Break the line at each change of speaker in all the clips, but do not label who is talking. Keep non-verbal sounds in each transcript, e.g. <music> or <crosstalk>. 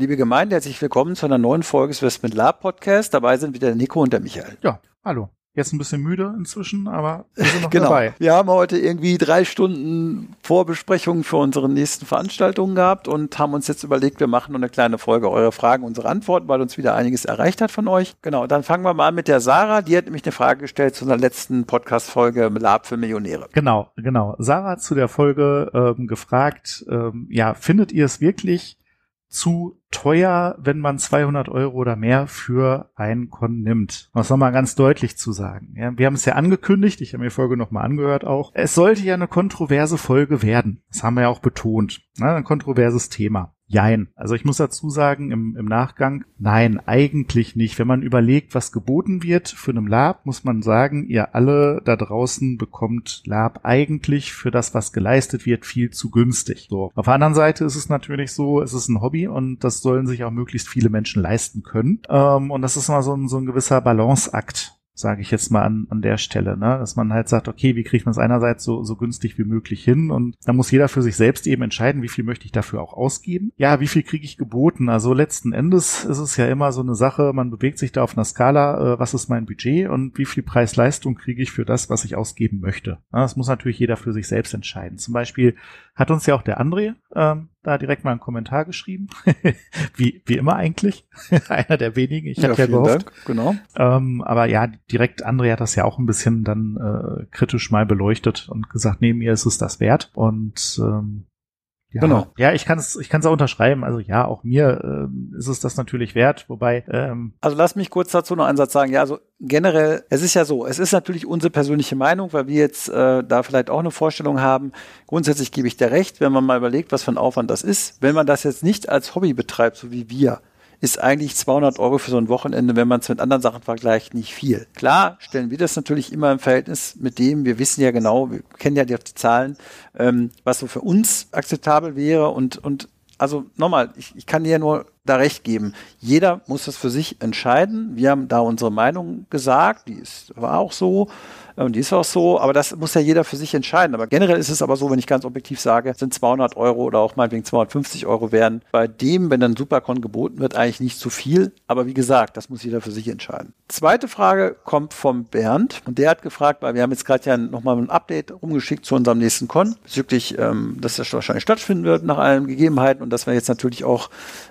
Liebe Gemeinde, herzlich willkommen zu einer neuen Folge des Westment Lab Podcast. Dabei sind wieder der Nico und der Michael.
Ja, hallo. Jetzt ein bisschen müde inzwischen, aber wir sind noch <laughs>
genau.
dabei.
Wir haben heute irgendwie drei Stunden Vorbesprechungen für unsere nächsten Veranstaltungen gehabt und haben uns jetzt überlegt, wir machen noch eine kleine Folge eure Fragen, unsere Antworten, weil uns wieder einiges erreicht hat von euch. Genau, dann fangen wir mal an mit der Sarah. Die hat nämlich eine Frage gestellt zu einer letzten Podcast-Folge Lab für Millionäre.
Genau, genau. Sarah hat zu der Folge ähm, gefragt, ähm, ja, findet ihr es wirklich zu teuer, wenn man 200 Euro oder mehr für ein Con nimmt. Das nochmal ganz deutlich zu sagen. Ja, wir haben es ja angekündigt, ich habe mir die Folge nochmal angehört auch. Es sollte ja eine kontroverse Folge werden. Das haben wir ja auch betont. Na, ein kontroverses Thema. Jein. Also ich muss dazu sagen, im, im Nachgang, nein, eigentlich nicht. Wenn man überlegt, was geboten wird für einem Lab, muss man sagen, ihr alle da draußen bekommt Lab eigentlich für das, was geleistet wird, viel zu günstig. So. Auf der anderen Seite ist es natürlich so, es ist ein Hobby und das sollen sich auch möglichst viele Menschen leisten können. Ähm, und das ist mal so ein, so ein gewisser Balanceakt sage ich jetzt mal an, an der Stelle, ne? dass man halt sagt, okay, wie kriegt man es einerseits so, so günstig wie möglich hin und da muss jeder für sich selbst eben entscheiden, wie viel möchte ich dafür auch ausgeben. Ja, wie viel kriege ich geboten? Also letzten Endes ist es ja immer so eine Sache, man bewegt sich da auf einer Skala, äh, was ist mein Budget und wie viel Preis-Leistung kriege ich für das, was ich ausgeben möchte. Ja, das muss natürlich jeder für sich selbst entscheiden. Zum Beispiel hat uns ja auch der André ähm, da direkt mal einen Kommentar geschrieben. <laughs> wie, wie immer eigentlich. <laughs> Einer der wenigen. Ich ja, hatte ja gehofft. Dank.
Genau.
Ähm, aber ja, direkt André hat das ja auch ein bisschen dann äh, kritisch mal beleuchtet und gesagt, nee, mir ist es das wert. Und ähm, ja, genau. Ja, ich kann es ich kann's auch unterschreiben. Also ja, auch mir ähm, ist es das natürlich wert, wobei. Ähm
also lass mich kurz dazu noch einen Satz sagen. Ja, also generell, es ist ja so, es ist natürlich unsere persönliche Meinung, weil wir jetzt äh, da vielleicht auch eine Vorstellung haben. Grundsätzlich gebe ich dir recht, wenn man mal überlegt, was für ein Aufwand das ist. Wenn man das jetzt nicht als Hobby betreibt, so wie wir, ist eigentlich 200 Euro für so ein Wochenende, wenn man es mit anderen Sachen vergleicht, nicht viel. Klar stellen wir das natürlich immer im Verhältnis mit dem, wir wissen ja genau, wir kennen ja die, die Zahlen, ähm, was so für uns akzeptabel wäre und, und also nochmal, ich, ich kann dir ja nur da recht geben. Jeder muss das für sich entscheiden. Wir haben da unsere Meinung gesagt, die ist, war auch so. Und die ist auch so, aber das muss ja jeder für sich entscheiden. Aber generell ist es aber so, wenn ich ganz objektiv sage, sind 200 Euro oder auch meinetwegen 250 Euro wären bei dem, wenn dann Supercon geboten wird, eigentlich nicht zu viel. Aber wie gesagt, das muss jeder für sich entscheiden. Zweite Frage kommt vom Bernd und der hat gefragt, weil wir haben jetzt gerade ja nochmal ein Update rumgeschickt zu unserem nächsten Con bezüglich, ähm, dass das wahrscheinlich stattfinden wird nach allen Gegebenheiten und dass wir jetzt natürlich auch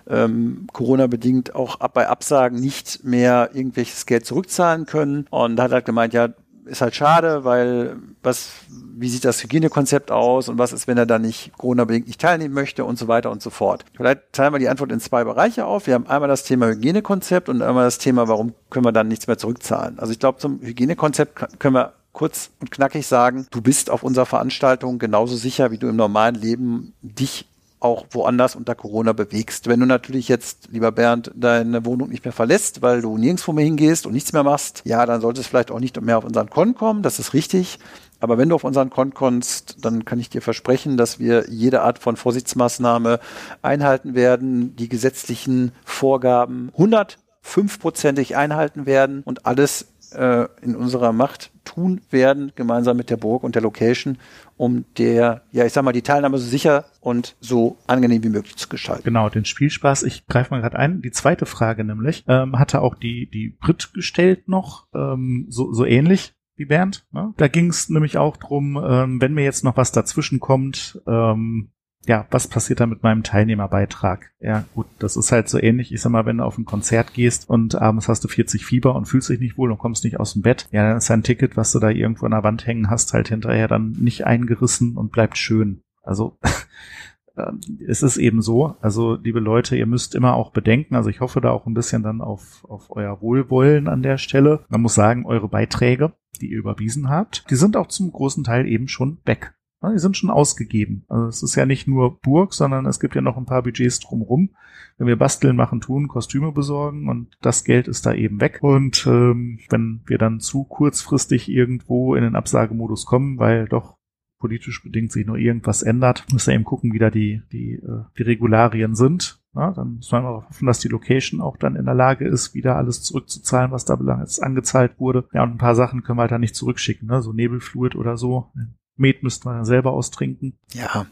ähm, Corona-bedingt auch ab bei Absagen nicht mehr irgendwelches Geld zurückzahlen können. Und hat er gemeint, ja, ist halt schade, weil was, wie sieht das Hygienekonzept aus und was ist, wenn er da nicht Corona-bedingt nicht teilnehmen möchte und so weiter und so fort. Vielleicht teilen wir die Antwort in zwei Bereiche auf. Wir haben einmal das Thema Hygienekonzept und einmal das Thema, warum können wir dann nichts mehr zurückzahlen. Also ich glaube, zum Hygienekonzept können wir kurz und knackig sagen, du bist auf unserer Veranstaltung genauso sicher, wie du im normalen Leben dich auch woanders unter Corona bewegst. Wenn du natürlich jetzt, lieber Bernd, deine Wohnung nicht mehr verlässt, weil du nirgendwo mehr hingehst und nichts mehr machst, ja, dann solltest du vielleicht auch nicht mehr auf unseren Con kommen, das ist richtig. Aber wenn du auf unseren Con kommst, dann kann ich dir versprechen, dass wir jede Art von Vorsichtsmaßnahme einhalten werden, die gesetzlichen Vorgaben 105-prozentig einhalten werden und alles äh, in unserer Macht tun werden, gemeinsam mit der Burg und der Location, um der, ja, ich sag mal, die Teilnahme so sicher und so angenehm wie möglich zu gestalten.
Genau, den Spielspaß. Ich greife mal gerade ein. Die zweite Frage nämlich, ähm, hatte auch die, die Brit gestellt noch, ähm, so, so ähnlich wie Bernd. Ne? Da ging es nämlich auch drum, ähm, wenn mir jetzt noch was dazwischen kommt, ähm, ja, was passiert da mit meinem Teilnehmerbeitrag? Ja, gut, das ist halt so ähnlich. Ich sag mal, wenn du auf ein Konzert gehst und abends hast du 40 Fieber und fühlst dich nicht wohl und kommst nicht aus dem Bett, ja, dann ist ein Ticket, was du da irgendwo an der Wand hängen hast, halt hinterher dann nicht eingerissen und bleibt schön. Also, <laughs> ähm, es ist eben so. Also, liebe Leute, ihr müsst immer auch bedenken, also ich hoffe da auch ein bisschen dann auf, auf euer Wohlwollen an der Stelle. Man muss sagen, eure Beiträge, die ihr überwiesen habt, die sind auch zum großen Teil eben schon weg. Die sind schon ausgegeben. Also es ist ja nicht nur Burg, sondern es gibt ja noch ein paar Budgets drumrum. Wenn wir basteln, machen, tun, Kostüme besorgen und das Geld ist da eben weg. Und ähm, wenn wir dann zu kurzfristig irgendwo in den Absagemodus kommen, weil doch politisch bedingt sich nur irgendwas ändert, müssen wir eben gucken, wie da die, die, äh, die Regularien sind. Ja, dann muss man auch hoffen, dass die Location auch dann in der Lage ist, wieder alles zurückzuzahlen, was da belangs angezahlt wurde. Ja, und ein paar Sachen können wir halt da nicht zurückschicken, ne? so Nebelfluid oder so. Met müsste man ja selber austrinken.
Ja,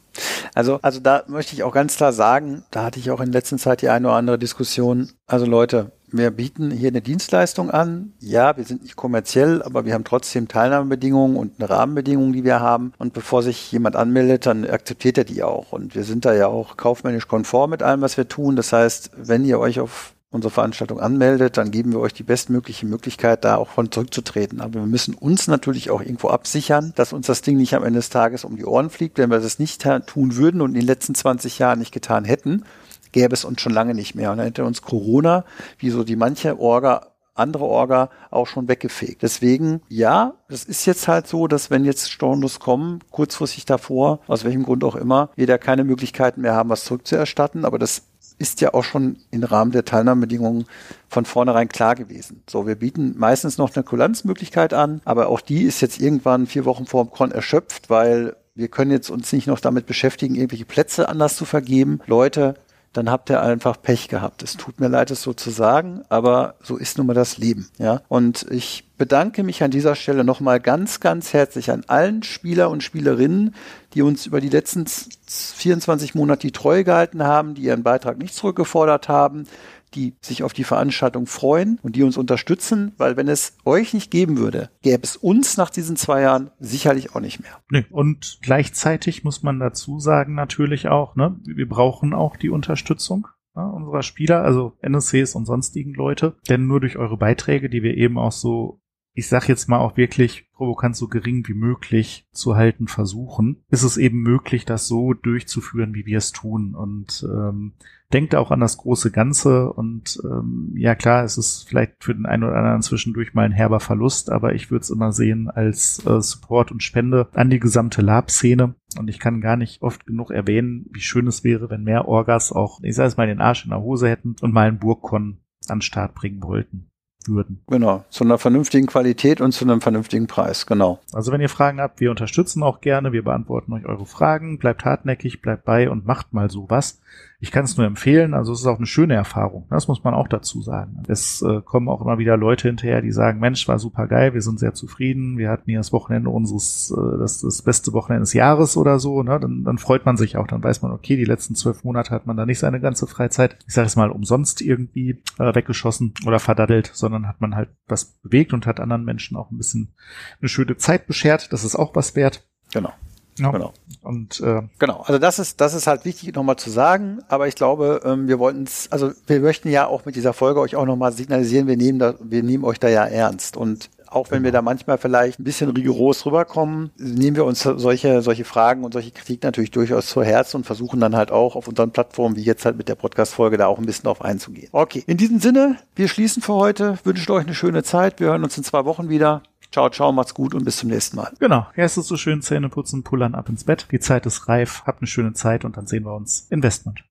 also, also da möchte ich auch ganz klar sagen, da hatte ich auch in letzter Zeit die eine oder andere Diskussion. Also Leute, wir bieten hier eine Dienstleistung an. Ja, wir sind nicht kommerziell, aber wir haben trotzdem Teilnahmebedingungen und eine Rahmenbedingung, die wir haben. Und bevor sich jemand anmeldet, dann akzeptiert er die auch. Und wir sind da ja auch kaufmännisch konform mit allem, was wir tun. Das heißt, wenn ihr euch auf unsere Veranstaltung anmeldet, dann geben wir euch die bestmögliche Möglichkeit, da auch von zurückzutreten. Aber wir müssen uns natürlich auch irgendwo absichern, dass uns das Ding nicht am Ende des Tages um die Ohren fliegt. Wenn wir das nicht tun würden und in den letzten 20 Jahren nicht getan hätten, gäbe es uns schon lange nicht mehr. Und dann hätte uns Corona, wie so die manche Orga andere Orga auch schon weggefegt. Deswegen, ja, es ist jetzt halt so, dass wenn jetzt Stornos kommen, kurzfristig davor, aus welchem Grund auch immer, wir da keine Möglichkeiten mehr haben, was zurückzuerstatten, aber das ist ja auch schon im Rahmen der Teilnahmebedingungen von vornherein klar gewesen. So, wir bieten meistens noch eine Kulanzmöglichkeit an, aber auch die ist jetzt irgendwann vier Wochen vor dem Con erschöpft, weil wir können jetzt uns nicht noch damit beschäftigen, irgendwelche Plätze anders zu vergeben. Leute, dann habt ihr einfach Pech gehabt. Es tut mir leid, es so zu sagen, aber so ist nun mal das Leben. Ja, und ich bedanke mich an dieser Stelle nochmal ganz, ganz herzlich an allen Spieler und Spielerinnen, die uns über die letzten 24 Monate die Treue gehalten haben, die ihren Beitrag nicht zurückgefordert haben, die sich auf die Veranstaltung freuen und die uns unterstützen, weil wenn es euch nicht geben würde, gäbe es uns nach diesen zwei Jahren sicherlich auch nicht mehr.
Nee, und gleichzeitig muss man dazu sagen natürlich auch, ne, wir brauchen auch die Unterstützung ja, unserer Spieler, also NSCs und sonstigen Leute, denn nur durch eure Beiträge, die wir eben auch so ich sag jetzt mal auch wirklich provokant so gering wie möglich zu halten versuchen, ist es eben möglich, das so durchzuführen, wie wir es tun. Und ähm, denkt auch an das große Ganze. Und ähm, ja klar, es ist vielleicht für den einen oder anderen zwischendurch mal ein herber Verlust, aber ich würde es immer sehen als äh, Support und Spende an die gesamte Lab-Szene. Und ich kann gar nicht oft genug erwähnen, wie schön es wäre, wenn mehr Orgas auch, ich sage es mal, den Arsch in der Hose hätten und mal einen Burgkon an den Start bringen wollten würden.
Genau, zu einer vernünftigen Qualität und zu einem vernünftigen Preis, genau.
Also wenn ihr Fragen habt, wir unterstützen auch gerne, wir beantworten euch eure Fragen, bleibt hartnäckig, bleibt bei und macht mal sowas. Ich kann es nur empfehlen, also es ist auch eine schöne Erfahrung, das muss man auch dazu sagen. Es äh, kommen auch immer wieder Leute hinterher, die sagen, Mensch, war super geil, wir sind sehr zufrieden, wir hatten hier das Wochenende unseres, äh, das, das beste Wochenende des Jahres oder so, ne? dann, dann freut man sich auch, dann weiß man, okay, die letzten zwölf Monate hat man da nicht seine ganze Freizeit, ich sage es mal, umsonst irgendwie äh, weggeschossen oder verdaddelt, sondern hat man halt was bewegt und hat anderen Menschen auch ein bisschen eine schöne Zeit beschert, das ist auch was wert.
Genau.
Ja. Genau. Und
äh, genau, also das ist das ist halt wichtig nochmal zu sagen. Aber ich glaube, ähm, wir wollten es, also wir möchten ja auch mit dieser Folge euch auch nochmal signalisieren, wir nehmen da, wir nehmen euch da ja ernst und auch wenn wir da manchmal vielleicht ein bisschen rigoros rüberkommen, nehmen wir uns solche, solche Fragen und solche Kritik natürlich durchaus zu Herzen und versuchen dann halt auch auf unseren Plattformen, wie jetzt halt mit der Podcast-Folge, da auch ein bisschen drauf einzugehen. Okay, in diesem Sinne, wir schließen für heute, wünschen euch eine schöne Zeit. Wir hören uns in zwei Wochen wieder. Ciao, ciao, macht's gut und bis zum nächsten Mal.
Genau. Erst ist so schön Zähne putzen, pullern ab ins Bett. Die Zeit ist reif. Habt eine schöne Zeit und dann sehen wir uns. Investment.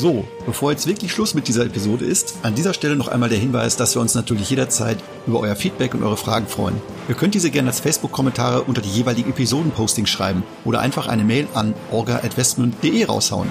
So, bevor jetzt wirklich Schluss mit dieser Episode ist, an dieser Stelle noch einmal der Hinweis, dass wir uns natürlich jederzeit über euer Feedback und eure Fragen freuen. Ihr könnt diese gerne als Facebook-Kommentare unter die jeweiligen Episoden-Postings schreiben oder einfach eine Mail an orga.investment.de raushauen.